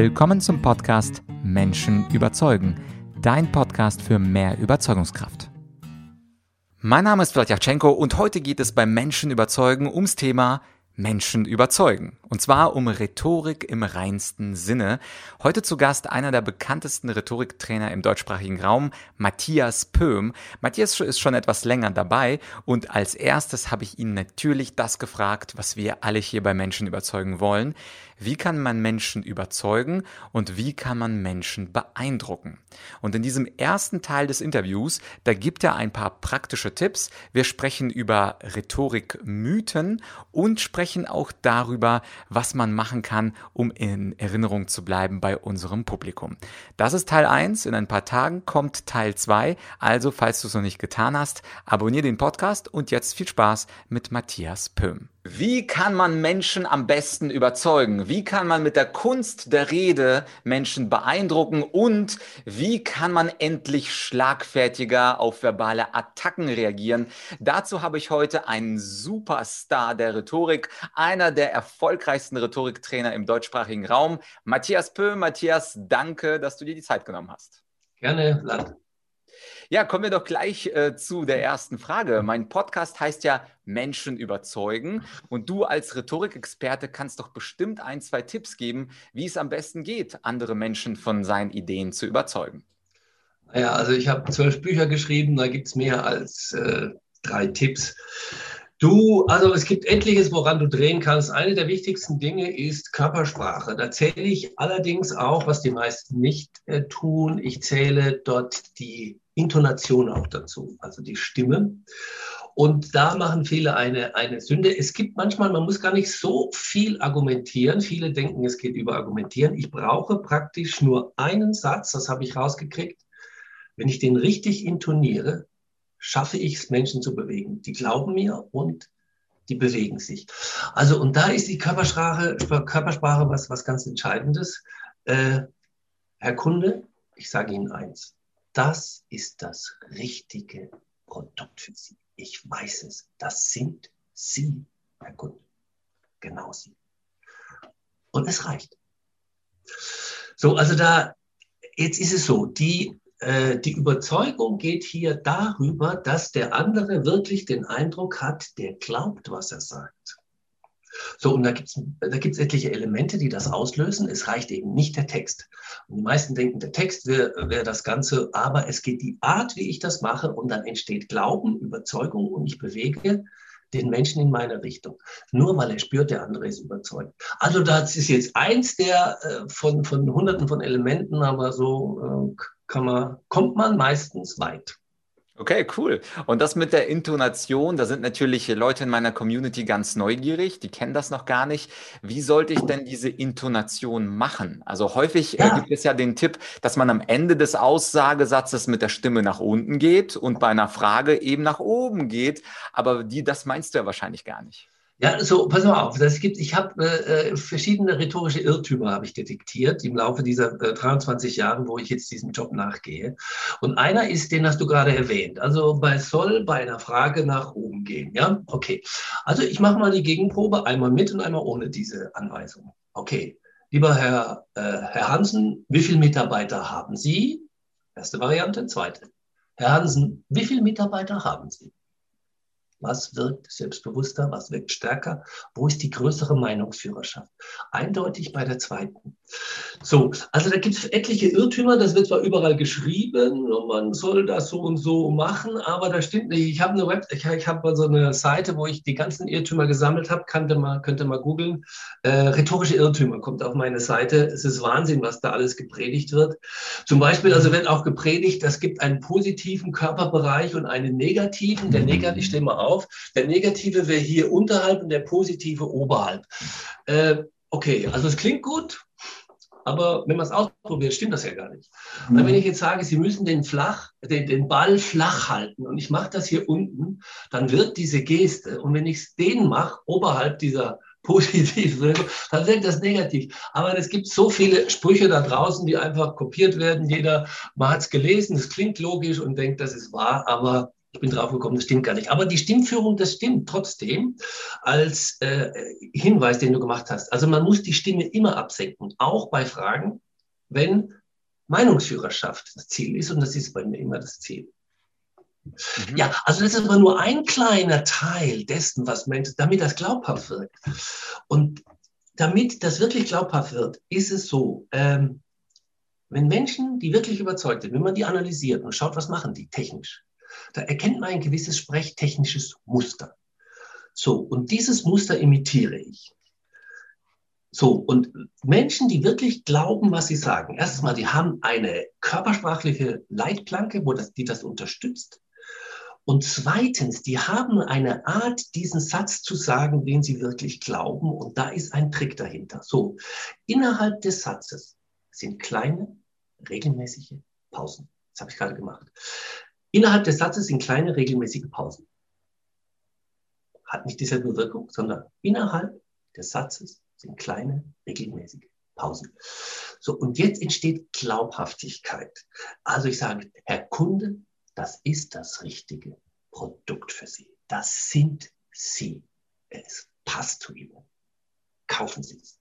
Willkommen zum Podcast Menschen überzeugen, dein Podcast für mehr Überzeugungskraft. Mein Name ist Vladyachenko und heute geht es beim Menschen überzeugen ums Thema Menschen überzeugen. Und zwar um Rhetorik im reinsten Sinne. Heute zu Gast einer der bekanntesten Rhetoriktrainer im deutschsprachigen Raum, Matthias Pöhm. Matthias ist schon etwas länger dabei und als erstes habe ich ihn natürlich das gefragt, was wir alle hier bei Menschen überzeugen wollen. Wie kann man Menschen überzeugen und wie kann man Menschen beeindrucken? Und in diesem ersten Teil des Interviews, da gibt er ein paar praktische Tipps. Wir sprechen über Rhetorik-Mythen und sprechen auch darüber, was man machen kann, um in Erinnerung zu bleiben bei unserem Publikum. Das ist Teil 1. In ein paar Tagen kommt Teil 2. Also, falls du es noch nicht getan hast, abonniere den Podcast und jetzt viel Spaß mit Matthias Pöhm. Wie kann man Menschen am besten überzeugen? Wie kann man mit der Kunst der Rede Menschen beeindrucken? Und wie kann man endlich schlagfertiger auf verbale Attacken reagieren? Dazu habe ich heute einen Superstar der Rhetorik, einer der erfolgreichsten Rhetoriktrainer im deutschsprachigen Raum, Matthias Pö. Matthias, danke, dass du dir die Zeit genommen hast. Gerne, Vlad. Ja, kommen wir doch gleich äh, zu der ersten Frage. Mein Podcast heißt ja Menschen überzeugen und du als Rhetorikexperte kannst doch bestimmt ein, zwei Tipps geben, wie es am besten geht, andere Menschen von seinen Ideen zu überzeugen. Ja, also ich habe zwölf Bücher geschrieben, da gibt es mehr als äh, drei Tipps. Du, also es gibt etliches, woran du drehen kannst. Eine der wichtigsten Dinge ist Körpersprache. Da zähle ich allerdings auch, was die meisten nicht äh, tun. Ich zähle dort die Intonation auch dazu, also die Stimme. Und da machen viele eine, eine Sünde. Es gibt manchmal, man muss gar nicht so viel argumentieren. Viele denken, es geht über Argumentieren. Ich brauche praktisch nur einen Satz, das habe ich rausgekriegt. Wenn ich den richtig intoniere, schaffe ich es, Menschen zu bewegen. Die glauben mir und die bewegen sich. Also, und da ist die Körpersprache, Körpersprache was, was ganz Entscheidendes. Äh, Herr Kunde, ich sage Ihnen eins das ist das richtige Produkt für Sie. Ich weiß es. Das sind Sie, Herr Kunde. Genau Sie. Und es reicht. So, also da, jetzt ist es so, die, äh, die Überzeugung geht hier darüber, dass der andere wirklich den Eindruck hat, der glaubt, was er sagt. So, und da gibt es da gibt's etliche Elemente, die das auslösen. Es reicht eben nicht der Text. Und die meisten denken, der Text wäre wär das Ganze, aber es geht die Art, wie ich das mache, und dann entsteht Glauben, Überzeugung und ich bewege den Menschen in meine Richtung. Nur weil er spürt, der andere ist überzeugt. Also das ist jetzt eins der äh, von, von hunderten von Elementen, aber so äh, kann man, kommt man meistens weit. Okay, cool. Und das mit der Intonation, da sind natürlich Leute in meiner Community ganz neugierig, die kennen das noch gar nicht. Wie sollte ich denn diese Intonation machen? Also häufig äh, ja. gibt es ja den Tipp, dass man am Ende des Aussagesatzes mit der Stimme nach unten geht und bei einer Frage eben nach oben geht. Aber die, das meinst du ja wahrscheinlich gar nicht. Ja, so, pass mal auf. Das gibt, ich habe äh, äh, verschiedene rhetorische Irrtümer habe ich detektiert im Laufe dieser äh, 23 Jahre, wo ich jetzt diesem Job nachgehe. Und einer ist, den hast du gerade erwähnt. Also bei soll bei einer Frage nach oben gehen. Ja, okay. Also ich mache mal die Gegenprobe einmal mit und einmal ohne diese Anweisung. Okay. Lieber Herr, äh, Herr Hansen, wie viele Mitarbeiter haben Sie? Erste Variante. Zweite. Herr Hansen, wie viele Mitarbeiter haben Sie? Was wirkt selbstbewusster? Was wirkt stärker? Wo ist die größere Meinungsführerschaft? Eindeutig bei der zweiten. So, also da gibt es etliche Irrtümer. Das wird zwar überall geschrieben man soll das so und so machen, aber das stimmt nicht. Ich habe eine Web, ich, ich habe so eine Seite, wo ich die ganzen Irrtümer gesammelt habe. Könnte mal, könnte mal googeln. Äh, rhetorische Irrtümer kommt auf meine Seite. Es ist Wahnsinn, was da alles gepredigt wird. Zum Beispiel, also wird auch gepredigt, es gibt einen positiven Körperbereich und einen negativen. Der negativ, ich stehe mal auf auf. Der negative wäre hier unterhalb und der positive oberhalb. Äh, okay, also es klingt gut, aber wenn man es ausprobiert, stimmt das ja gar nicht. Mhm. wenn ich jetzt sage, Sie müssen den, flach, den, den Ball flach halten und ich mache das hier unten, dann wird diese Geste, und wenn ich den mache, oberhalb dieser positiv, dann wirkt das negativ. Aber es gibt so viele Sprüche da draußen, die einfach kopiert werden. Jeder, man hat es gelesen, es klingt logisch und denkt, das ist wahr, aber Ich bin drauf gekommen, das stimmt gar nicht. Aber die Stimmführung, das stimmt trotzdem als äh, Hinweis, den du gemacht hast. Also man muss die Stimme immer absenken, auch bei Fragen, wenn Meinungsführerschaft das Ziel ist. Und das ist bei mir immer das Ziel. Mhm. Ja, also das ist aber nur ein kleiner Teil dessen, was Menschen, damit das glaubhaft wird. Und damit das wirklich glaubhaft wird, ist es so, ähm, wenn Menschen, die wirklich überzeugt sind, wenn man die analysiert und schaut, was machen die technisch, da erkennt man ein gewisses sprechtechnisches Muster. So, und dieses Muster imitiere ich. So, und Menschen, die wirklich glauben, was sie sagen, erstens mal, die haben eine körpersprachliche Leitplanke, wo das, die das unterstützt. Und zweitens, die haben eine Art, diesen Satz zu sagen, den sie wirklich glauben. Und da ist ein Trick dahinter. So, innerhalb des Satzes sind kleine, regelmäßige Pausen. Das habe ich gerade gemacht. Innerhalb des Satzes sind kleine, regelmäßige Pausen. Hat nicht dieselbe Wirkung, sondern innerhalb des Satzes sind kleine, regelmäßige Pausen. So, und jetzt entsteht Glaubhaftigkeit. Also ich sage, Herr Kunde, das ist das richtige Produkt für Sie. Das sind Sie. Es passt zu Ihnen. Kaufen Sie es.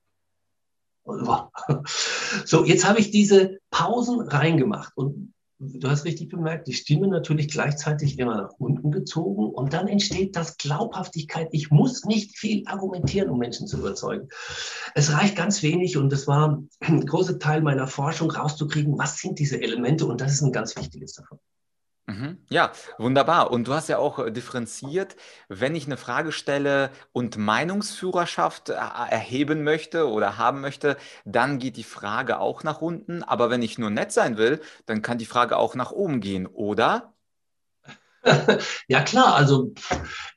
So, jetzt habe ich diese Pausen reingemacht und du hast richtig bemerkt, die Stimme natürlich gleichzeitig immer nach unten gezogen und dann entsteht das Glaubhaftigkeit. Ich muss nicht viel argumentieren, um Menschen zu überzeugen. Es reicht ganz wenig und das war ein großer Teil meiner Forschung rauszukriegen, was sind diese Elemente und das ist ein ganz wichtiges davon. Mhm. Ja, wunderbar. Und du hast ja auch äh, differenziert, wenn ich eine Frage stelle und Meinungsführerschaft äh, erheben möchte oder haben möchte, dann geht die Frage auch nach unten. Aber wenn ich nur nett sein will, dann kann die Frage auch nach oben gehen, oder? Ja klar, also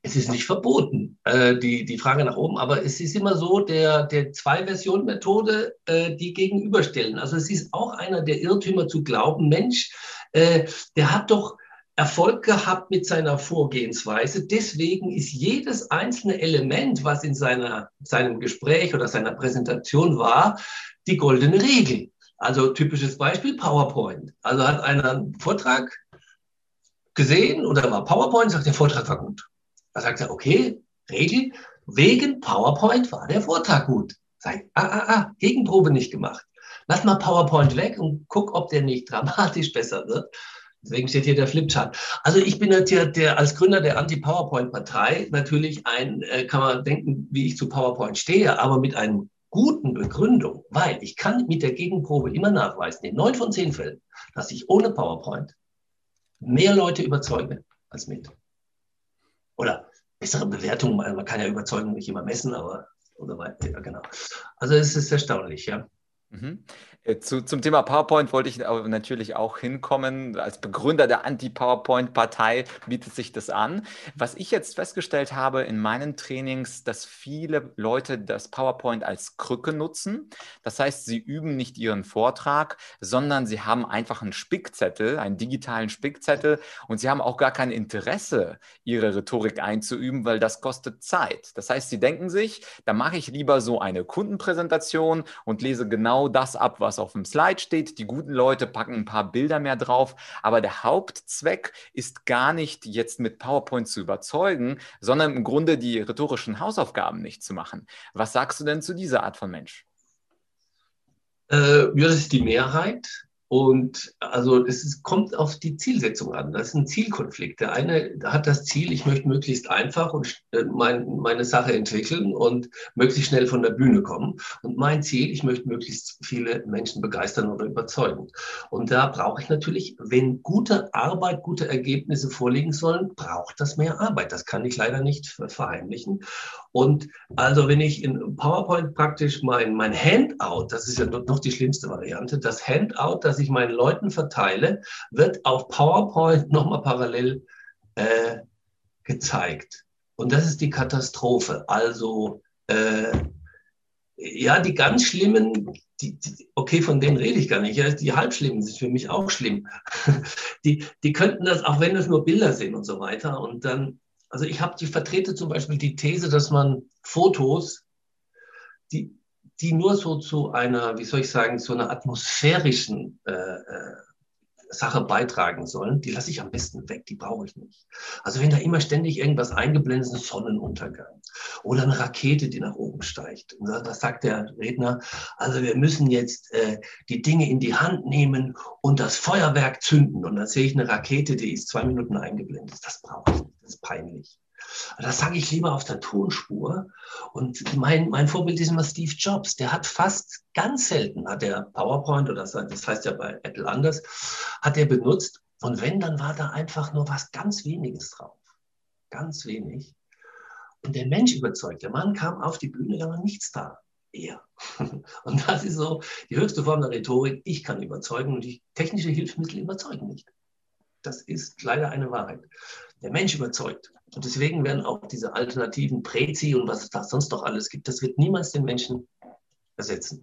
es ist nicht verboten, äh, die, die Frage nach oben, aber es ist immer so, der, der Zwei-Version-Methode, äh, die gegenüberstellen. Also es ist auch einer der Irrtümer zu glauben, Mensch, äh, der hat doch Erfolg gehabt mit seiner Vorgehensweise. Deswegen ist jedes einzelne Element, was in seiner, seinem Gespräch oder seiner Präsentation war, die goldene Regel. Also typisches Beispiel PowerPoint. Also hat einer einen Vortrag gesehen oder war PowerPoint, sagt, der Vortrag war gut. Da sagt er, okay, Regel, wegen PowerPoint war der Vortrag gut. Sagt, ah, ah, ah, Gegenprobe nicht gemacht. Lass mal PowerPoint weg und guck, ob der nicht dramatisch besser wird. Deswegen steht hier der Flipchart. Also ich bin natürlich der, als Gründer der Anti-PowerPoint-Partei natürlich ein, äh, kann man denken, wie ich zu PowerPoint stehe, aber mit einer guten Begründung, weil ich kann mit der Gegenprobe immer nachweisen, in neun von zehn Fällen, dass ich ohne PowerPoint mehr Leute überzeuge als mit. Oder bessere Bewertungen, man kann ja Überzeugung nicht immer messen, aber oder weiter, genau. Also es ist erstaunlich, ja. Mhm. Äh, zu, zum Thema PowerPoint wollte ich natürlich auch hinkommen. Als Begründer der Anti-PowerPoint-Partei bietet sich das an. Was ich jetzt festgestellt habe in meinen Trainings, dass viele Leute das PowerPoint als Krücke nutzen. Das heißt, sie üben nicht ihren Vortrag, sondern sie haben einfach einen Spickzettel, einen digitalen Spickzettel und sie haben auch gar kein Interesse, ihre Rhetorik einzuüben, weil das kostet Zeit. Das heißt, sie denken sich, da mache ich lieber so eine Kundenpräsentation und lese genau das ab, was was auf dem Slide steht. Die guten Leute packen ein paar Bilder mehr drauf. Aber der Hauptzweck ist gar nicht jetzt mit PowerPoint zu überzeugen, sondern im Grunde die rhetorischen Hausaufgaben nicht zu machen. Was sagst du denn zu dieser Art von Mensch? Äh, ja, das ist die Mehrheit. Und also es ist, kommt auf die Zielsetzung an. Das ist ein Zielkonflikt. Der eine hat das Ziel, ich möchte möglichst einfach und äh, mein, meine Sache entwickeln und möglichst schnell von der Bühne kommen. Und mein Ziel, ich möchte möglichst viele Menschen begeistern oder überzeugen. Und da brauche ich natürlich, wenn gute Arbeit, gute Ergebnisse vorliegen sollen, braucht das mehr Arbeit. Das kann ich leider nicht verheimlichen. Und also wenn ich in PowerPoint praktisch mein, mein Handout, das ist ja noch die schlimmste Variante, das Handout, das ich meinen Leuten verteile, wird auf PowerPoint nochmal parallel äh, gezeigt. Und das ist die Katastrophe. Also äh, ja, die ganz schlimmen, die, die, okay, von denen rede ich gar nicht. Ja, die halbschlimmen sind für mich auch schlimm. Die, die könnten das, auch wenn es nur Bilder sind und so weiter. Und dann also ich habe die vertrete zum Beispiel die These, dass man Fotos, die, die nur so zu einer, wie soll ich sagen, zu einer atmosphärischen äh, äh Sache beitragen sollen, die lasse ich am besten weg, die brauche ich nicht. Also wenn da immer ständig irgendwas eingeblendet ist, Sonnenuntergang oder eine Rakete, die nach oben steigt. Und da, sagt der Redner, also wir müssen jetzt äh, die Dinge in die Hand nehmen und das Feuerwerk zünden. Und dann sehe ich eine Rakete, die ist zwei Minuten eingeblendet. Das brauche ich nicht, das ist peinlich. Das sage ich lieber auf der Tonspur. Und mein, mein Vorbild ist immer Steve Jobs. Der hat fast ganz selten, hat er PowerPoint oder das heißt ja bei Apple anders, hat er benutzt. Und wenn, dann war da einfach nur was ganz weniges drauf. Ganz wenig. Und der Mensch überzeugt. Der Mann kam auf die Bühne, da war nichts da. Er. Und das ist so die höchste Form der Rhetorik. Ich kann überzeugen und die technische Hilfsmittel überzeugen nicht. Das ist leider eine Wahrheit. Der Mensch überzeugt. Und deswegen werden auch diese alternativen Prezi und was es da sonst noch alles gibt, das wird niemals den Menschen ersetzen.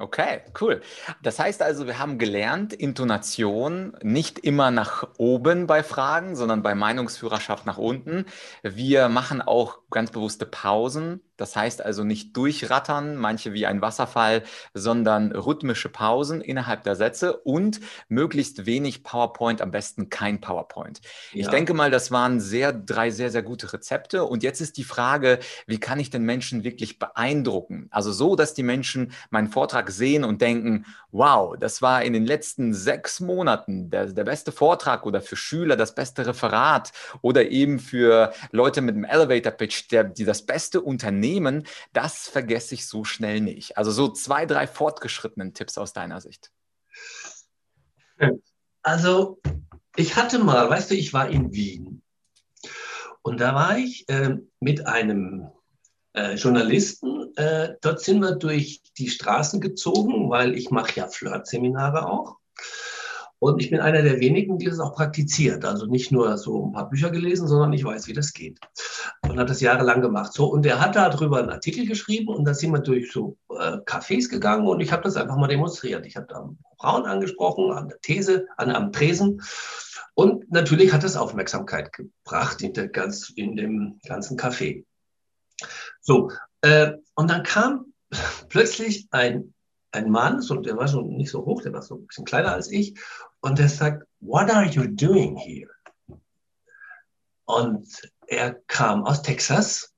Okay, cool. Das heißt also, wir haben gelernt, Intonation nicht immer nach oben bei Fragen, sondern bei Meinungsführerschaft nach unten. Wir machen auch ganz bewusste Pausen. Das heißt also nicht durchrattern, manche wie ein Wasserfall, sondern rhythmische Pausen innerhalb der Sätze und möglichst wenig PowerPoint, am besten kein PowerPoint. Ja. Ich denke mal, das waren sehr, drei sehr, sehr gute Rezepte. Und jetzt ist die Frage, wie kann ich den Menschen wirklich beeindrucken? Also so, dass die Menschen meinen Vortrag sehen und denken, wow, das war in den letzten sechs Monaten der, der beste Vortrag oder für Schüler das beste Referat oder eben für Leute mit einem Elevator Pitch, der, die das beste Unternehmen, das vergesse ich so schnell nicht. Also so zwei, drei fortgeschrittenen Tipps aus deiner Sicht. Also ich hatte mal, weißt du, ich war in Wien und da war ich äh, mit einem äh, Journalisten. Äh, dort sind wir durch die Straßen gezogen, weil ich mache ja Flirt-Seminare auch. Und ich bin einer der wenigen, die das auch praktiziert. Also nicht nur so ein paar Bücher gelesen, sondern ich weiß, wie das geht. Und hat das jahrelang gemacht. So, und er hat darüber einen Artikel geschrieben und da sind wir durch so äh, Cafés gegangen und ich habe das einfach mal demonstriert. Ich habe da Frauen angesprochen, an der These, an, am Tresen. Und natürlich hat das Aufmerksamkeit gebracht in, der ganz, in dem ganzen Café. So, äh, und dann kam plötzlich ein, ein Mann, so, der war schon nicht so hoch, der war so ein bisschen kleiner als ich, und der sagt, What are you doing here? Und er kam aus Texas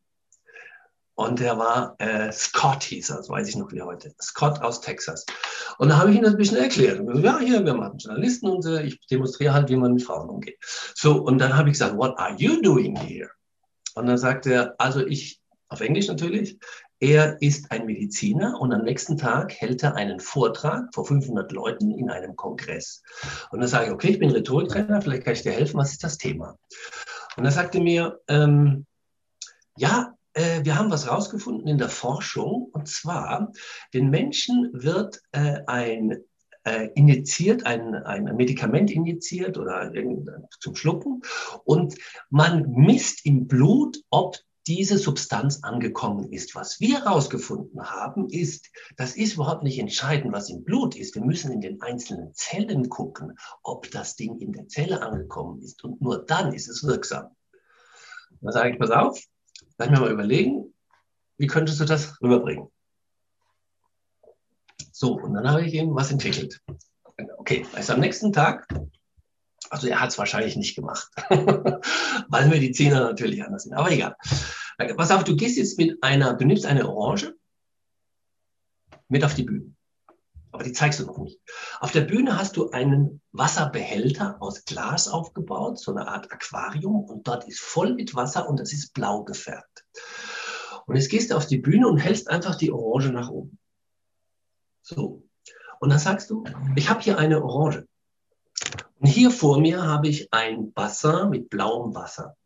und er war äh, Scott, hieß er, das weiß ich noch wie heute. Scott aus Texas. Und da habe ich ihm das ein bisschen erklärt. Und gesagt, ja, hier, wir machen Journalisten und äh, ich demonstriere halt, wie man mit Frauen umgeht. So, und dann habe ich gesagt, What are you doing here? Und dann sagt er, also ich auf Englisch natürlich. Er ist ein Mediziner und am nächsten Tag hält er einen Vortrag vor 500 Leuten in einem Kongress. Und dann sage ich, okay, ich bin Rhetoriktrainer, vielleicht kann ich dir helfen, was ist das Thema? Und er sagte mir, ähm, ja, äh, wir haben was rausgefunden in der Forschung und zwar, den Menschen wird äh, ein äh, injiziert, ein, ein Medikament injiziert oder zum Schlucken und man misst im Blut, ob diese Substanz angekommen ist. Was wir herausgefunden haben, ist, das ist überhaupt nicht entscheidend, was im Blut ist. Wir müssen in den einzelnen Zellen gucken, ob das Ding in der Zelle angekommen ist. Und nur dann ist es wirksam. Da sage ich, pass auf, lass mir mal überlegen, wie könntest du das rüberbringen? So, und dann habe ich ihm was entwickelt. Okay, also am nächsten Tag also er hat es wahrscheinlich nicht gemacht, weil Mediziner natürlich anders sind. Aber egal. Pass auf, du gehst jetzt mit einer, du nimmst eine Orange mit auf die Bühne. Aber die zeigst du noch nicht. Auf der Bühne hast du einen Wasserbehälter aus Glas aufgebaut, so eine Art Aquarium, und dort ist voll mit Wasser und das ist blau gefärbt. Und jetzt gehst du auf die Bühne und hältst einfach die Orange nach oben. So. Und dann sagst du, ich habe hier eine Orange. Und hier vor mir habe ich ein Bassin mit blauem Wasser.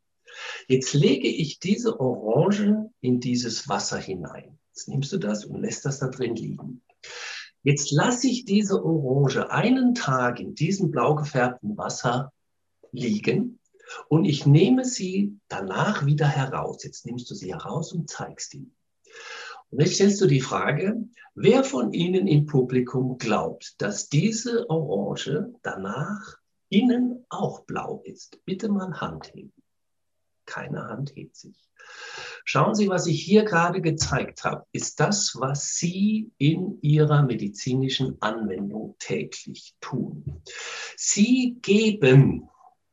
Jetzt lege ich diese Orange in dieses Wasser hinein. Jetzt nimmst du das und lässt das da drin liegen. Jetzt lasse ich diese Orange einen Tag in diesem blau gefärbten Wasser liegen und ich nehme sie danach wieder heraus. Jetzt nimmst du sie heraus und zeigst ihn. Und jetzt stellst du die Frage, wer von Ihnen im Publikum glaubt, dass diese Orange danach innen auch blau ist. Bitte mal Hand heben. Keine Hand hebt sich. Schauen Sie, was ich hier gerade gezeigt habe, ist das, was Sie in Ihrer medizinischen Anwendung täglich tun. Sie geben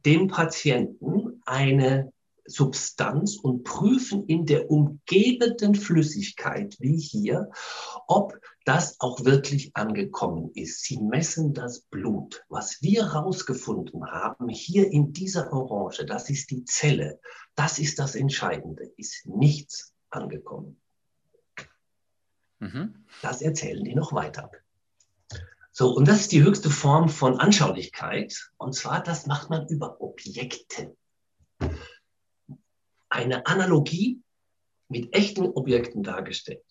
dem Patienten eine Substanz und prüfen in der umgebenden Flüssigkeit, wie hier, ob das auch wirklich angekommen ist. Sie messen das Blut. Was wir herausgefunden haben, hier in dieser Orange, das ist die Zelle, das ist das Entscheidende, ist nichts angekommen. Mhm. Das erzählen die noch weiter. So, und das ist die höchste Form von Anschaulichkeit. Und zwar, das macht man über Objekte eine Analogie mit echten Objekten dargestellt.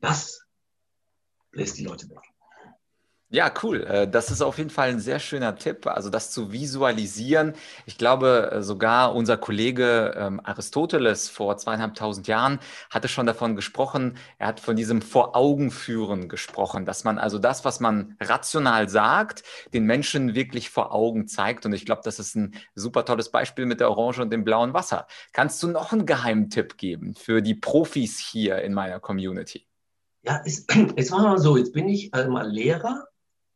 Das lässt die Leute weg. Ja, cool. Äh, das ist auf jeden Fall ein sehr schöner Tipp, also das zu visualisieren. Ich glaube, äh, sogar unser Kollege ähm, Aristoteles vor zweieinhalbtausend Jahren hatte schon davon gesprochen. Er hat von diesem Vor-Augen-Führen gesprochen, dass man also das, was man rational sagt, den Menschen wirklich vor Augen zeigt. Und ich glaube, das ist ein super tolles Beispiel mit der Orange und dem blauen Wasser. Kannst du noch einen Geheimtipp geben für die Profis hier in meiner Community? Ja, es, es war mal so, jetzt bin ich äh, mal Lehrer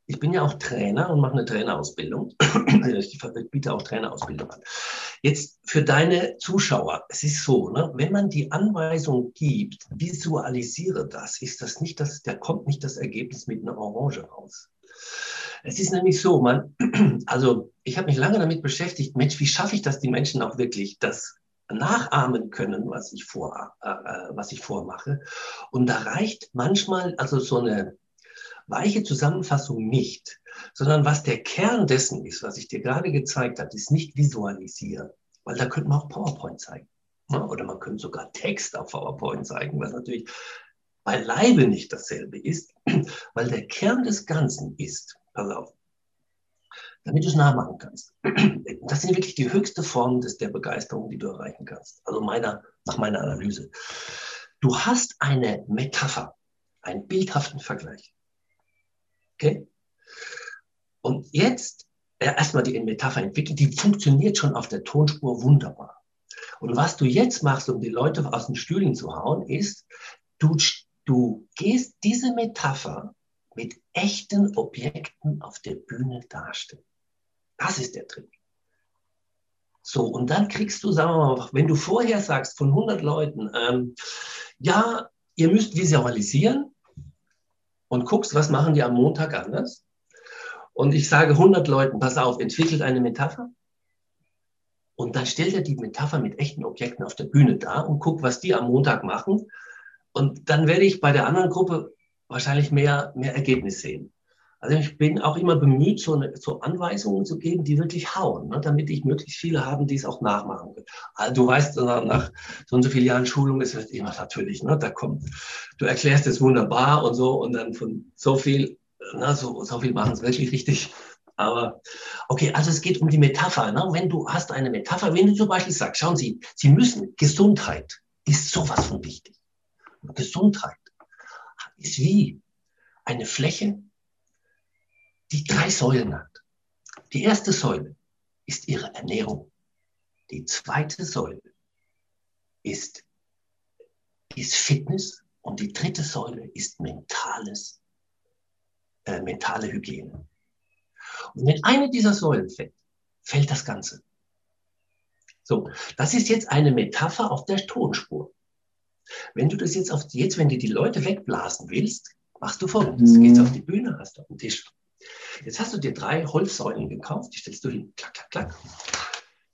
ich bin ja auch Trainer und mache eine Trainerausbildung. ich biete auch Trainerausbildung an. Jetzt für deine Zuschauer, es ist so, ne, wenn man die Anweisung gibt, visualisiere das, ist das nicht das, da kommt nicht das Ergebnis mit einer Orange raus. Es ist nämlich so, man, also ich habe mich lange damit beschäftigt, Mensch, wie schaffe ich das, die Menschen auch wirklich das nachahmen können, was ich vor, äh, äh was ich vormache. Und da reicht manchmal also so eine weiche Zusammenfassung nicht, sondern was der Kern dessen ist, was ich dir gerade gezeigt habe, ist nicht visualisieren, weil da könnte man auch PowerPoint zeigen. Oder man könnte sogar Text auf PowerPoint zeigen, was natürlich beileibe nicht dasselbe ist, weil der Kern des Ganzen ist, pass auf, damit du es nachmachen kannst. Das sind wirklich die höchste Formen des, der Begeisterung, die du erreichen kannst. Also meiner, nach meiner Analyse. Du hast eine Metapher, einen bildhaften Vergleich. Okay? Und jetzt äh, erstmal die Metapher entwickelt, die funktioniert schon auf der Tonspur wunderbar. Und was du jetzt machst, um die Leute aus den Stühlen zu hauen, ist, du, du gehst diese Metapher mit echten Objekten auf der Bühne darstellen. Das ist der Trick. So, und dann kriegst du, sagen wir mal, wenn du vorher sagst von 100 Leuten, ähm, ja, ihr müsst visualisieren, und guckst, was machen die am Montag anders. Und ich sage 100 Leuten, pass auf, entwickelt eine Metapher. Und dann stellt er die Metapher mit echten Objekten auf der Bühne dar und guckt, was die am Montag machen. Und dann werde ich bei der anderen Gruppe wahrscheinlich mehr, mehr Ergebnis sehen. Also ich bin auch immer bemüht, so, eine, so Anweisungen zu geben, die wirklich hauen, ne, damit ich möglichst viele haben, die es auch nachmachen können. Also du weißt, nach so und so vielen Jahren Schulung ist es immer natürlich, ne, da kommt, du erklärst es wunderbar und so und dann von so viel, ne, so, so viel machen es wirklich richtig. Aber okay, also es geht um die Metapher. Ne? Wenn du hast eine Metapher, wenn du zum Beispiel sagst, schauen Sie, Sie müssen, Gesundheit ist sowas von wichtig. Gesundheit ist wie eine Fläche, die drei Säulen hat. Die erste Säule ist ihre Ernährung. Die zweite Säule ist, ist Fitness und die dritte Säule ist mentales, äh, mentale Hygiene. Und wenn eine dieser Säulen fällt, fällt das Ganze. So, das ist jetzt eine Metapher auf der Tonspur. Wenn du das jetzt auf, jetzt, wenn du die Leute wegblasen willst, machst du folgendes. Mhm. Gehst auf die Bühne, hast auf den Tisch Jetzt hast du dir drei Holzsäulen gekauft, die stellst du hin, klack, klack, klack.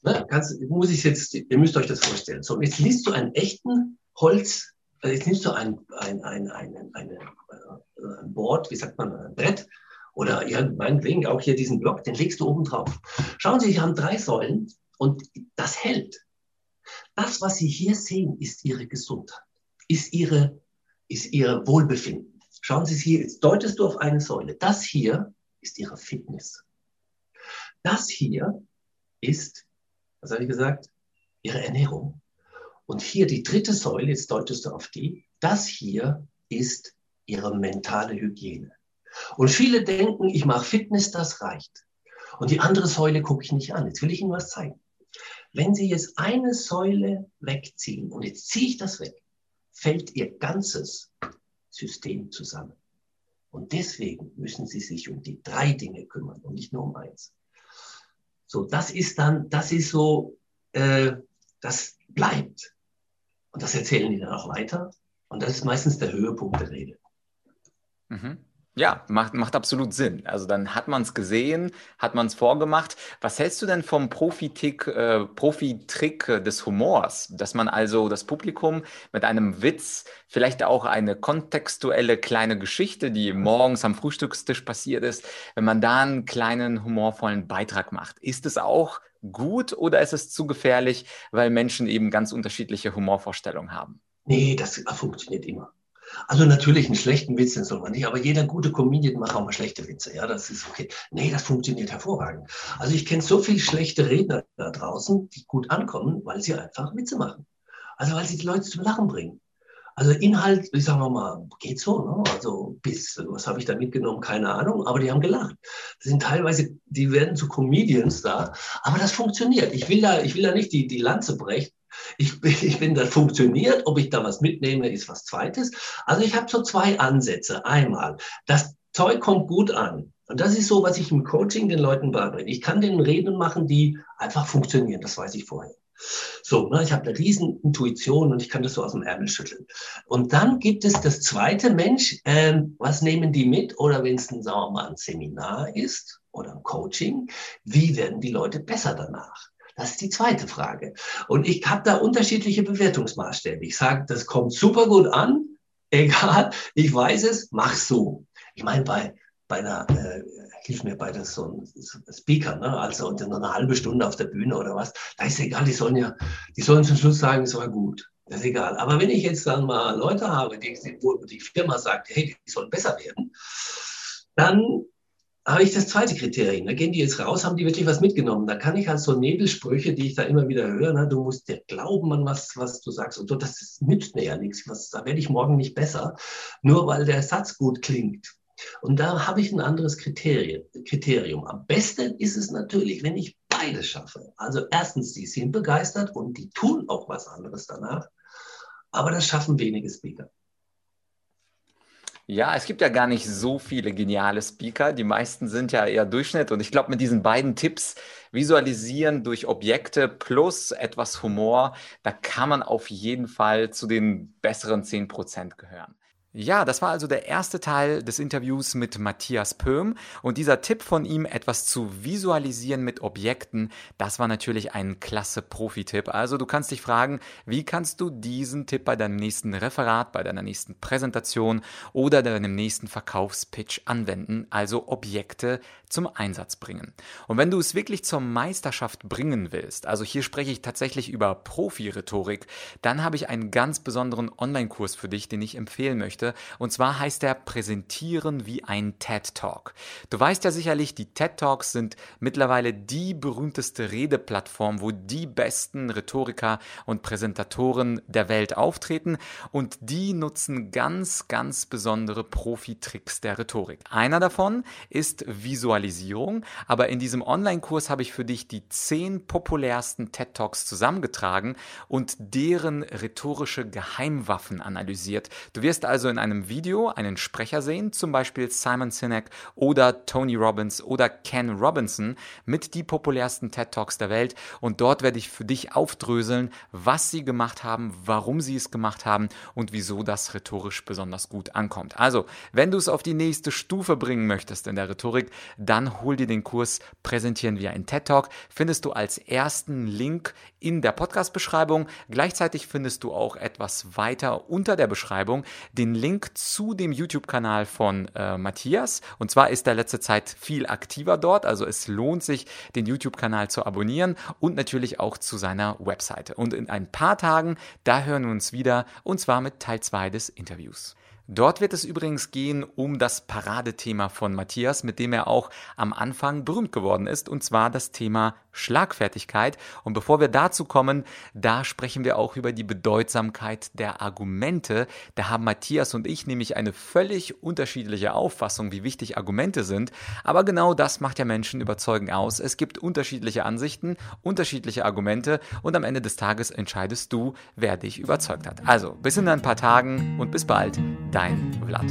Ne, kannst, muss ich jetzt, ihr müsst euch das vorstellen. So, jetzt nimmst du einen echten Holz, also jetzt nimmst du ein, ein, ein, ein, ein, äh, ein Board, wie sagt man, ein Brett, oder ja, meinetwegen auch hier diesen Block, den legst du oben drauf. Schauen Sie, Sie haben drei Säulen und das hält. Das, was Sie hier sehen, ist Ihre Gesundheit, ist Ihre, ist Ihre Wohlbefinden. Schauen Sie hier, jetzt deutest du auf eine Säule. Das hier ist Ihre Fitness. Das hier ist, was habe ich gesagt, Ihre Ernährung. Und hier die dritte Säule, jetzt deutest du auf die, das hier ist Ihre mentale Hygiene. Und viele denken, ich mache Fitness, das reicht. Und die andere Säule gucke ich nicht an. Jetzt will ich Ihnen was zeigen. Wenn Sie jetzt eine Säule wegziehen und jetzt ziehe ich das weg, fällt Ihr ganzes System zusammen. Und deswegen müssen Sie sich um die drei Dinge kümmern und nicht nur um eins. So, das ist dann, das ist so, äh, das bleibt. Und das erzählen die dann auch weiter. Und das ist meistens der Höhepunkt der Rede. Mhm. Ja, macht, macht absolut Sinn. Also dann hat man es gesehen, hat man es vorgemacht. Was hältst du denn vom Profi-Trick äh, Profi des Humors? Dass man also das Publikum mit einem Witz, vielleicht auch eine kontextuelle kleine Geschichte, die morgens am Frühstückstisch passiert ist, wenn man da einen kleinen humorvollen Beitrag macht. Ist es auch gut oder ist es zu gefährlich, weil Menschen eben ganz unterschiedliche Humorvorstellungen haben? Nee, das funktioniert immer. Also natürlich einen schlechten Witz, den soll man nicht, aber jeder gute Comedian macht auch mal schlechte Witze. Ja, das ist okay. Nee, das funktioniert hervorragend. Also ich kenne so viele schlechte Redner da draußen, die gut ankommen, weil sie einfach Witze machen. Also weil sie die Leute zum Lachen bringen. Also Inhalt, ich sag mal, geht so, ne? Also bis, was habe ich da mitgenommen, keine Ahnung, aber die haben gelacht. Das sind teilweise, die werden zu Comedians da, aber das funktioniert. Ich will da, ich will da nicht die, die Lanze brechen. Ich, ich bin, das funktioniert. Ob ich da was mitnehme, ist was Zweites. Also ich habe so zwei Ansätze. Einmal, das Zeug kommt gut an. Und das ist so, was ich im Coaching den Leuten beibringe. Ich kann denen Reden machen, die einfach funktionieren. Das weiß ich vorher. So, ne, ich habe eine riesen Intuition und ich kann das so aus dem Ärmel schütteln. Und dann gibt es das zweite Mensch, ähm, was nehmen die mit? Oder wenn es ein, sagen wir mal, ein Seminar ist oder ein Coaching, wie werden die Leute besser danach? Das ist die zweite Frage. Und ich habe da unterschiedliche Bewertungsmaßstäbe. Ich sage, das kommt super gut an, egal, ich weiß es, mach so. Ich meine, bei, bei einer äh, hilf mir bei das so ein Speaker, ne? also und dann eine halbe Stunde auf der Bühne oder was, da ist egal, die sollen ja, die sollen zum Schluss sagen, es war gut. Das ist egal. Aber wenn ich jetzt dann mal Leute habe, die, wo die Firma sagt, hey, die sollen besser werden, dann habe ich das zweite Kriterium. Da gehen die jetzt raus, haben die wirklich was mitgenommen. Da kann ich halt so Nebelsprüche, die ich da immer wieder höre, ne, du musst dir glauben an was, was du sagst und so, das nützt mir ja nichts. Was, da werde ich morgen nicht besser, nur weil der Satz gut klingt. Und da habe ich ein anderes Kriterium. Am besten ist es natürlich, wenn ich beides schaffe. Also erstens, die sind begeistert und die tun auch was anderes danach. Aber das schaffen wenige Speaker. Ja, es gibt ja gar nicht so viele geniale Speaker. Die meisten sind ja eher Durchschnitt. Und ich glaube, mit diesen beiden Tipps, visualisieren durch Objekte plus etwas Humor, da kann man auf jeden Fall zu den besseren 10% gehören. Ja, das war also der erste Teil des Interviews mit Matthias Pöhm und dieser Tipp von ihm, etwas zu visualisieren mit Objekten, das war natürlich ein klasse Profi-Tipp. Also du kannst dich fragen, wie kannst du diesen Tipp bei deinem nächsten Referat, bei deiner nächsten Präsentation oder deinem nächsten Verkaufspitch anwenden, also Objekte zum Einsatz bringen. Und wenn du es wirklich zur Meisterschaft bringen willst, also hier spreche ich tatsächlich über Profi-Rhetorik, dann habe ich einen ganz besonderen Online-Kurs für dich, den ich empfehlen möchte. Und zwar heißt er Präsentieren wie ein TED Talk. Du weißt ja sicherlich, die TED Talks sind mittlerweile die berühmteste Redeplattform, wo die besten Rhetoriker und Präsentatoren der Welt auftreten. Und die nutzen ganz, ganz besondere Profi-Tricks der Rhetorik. Einer davon ist Visualisierung. Aber in diesem Online-Kurs habe ich für dich die zehn populärsten TED Talks zusammengetragen und deren rhetorische Geheimwaffen analysiert. Du wirst also in einem Video einen Sprecher sehen, zum Beispiel Simon Sinek oder Tony Robbins oder Ken Robinson mit die populärsten TED Talks der Welt und dort werde ich für dich aufdröseln, was sie gemacht haben, warum sie es gemacht haben und wieso das rhetorisch besonders gut ankommt. Also, wenn du es auf die nächste Stufe bringen möchtest in der Rhetorik, dann hol dir den Kurs Präsentieren wir ein TED Talk. Findest du als ersten Link in der Podcast-Beschreibung. Gleichzeitig findest du auch etwas weiter unter der Beschreibung den Link zu dem YouTube-Kanal von äh, Matthias. Und zwar ist er letzte Zeit viel aktiver dort. Also es lohnt sich, den YouTube-Kanal zu abonnieren und natürlich auch zu seiner Webseite. Und in ein paar Tagen, da hören wir uns wieder und zwar mit Teil 2 des Interviews. Dort wird es übrigens gehen um das Paradethema von Matthias, mit dem er auch am Anfang berühmt geworden ist, und zwar das Thema Schlagfertigkeit. Und bevor wir dazu kommen, da sprechen wir auch über die Bedeutsamkeit der Argumente. Da haben Matthias und ich nämlich eine völlig unterschiedliche Auffassung, wie wichtig Argumente sind. Aber genau das macht ja Menschen überzeugen aus. Es gibt unterschiedliche Ansichten, unterschiedliche Argumente und am Ende des Tages entscheidest du, wer dich überzeugt hat. Also bis in ein paar Tagen und bis bald dein Vlad.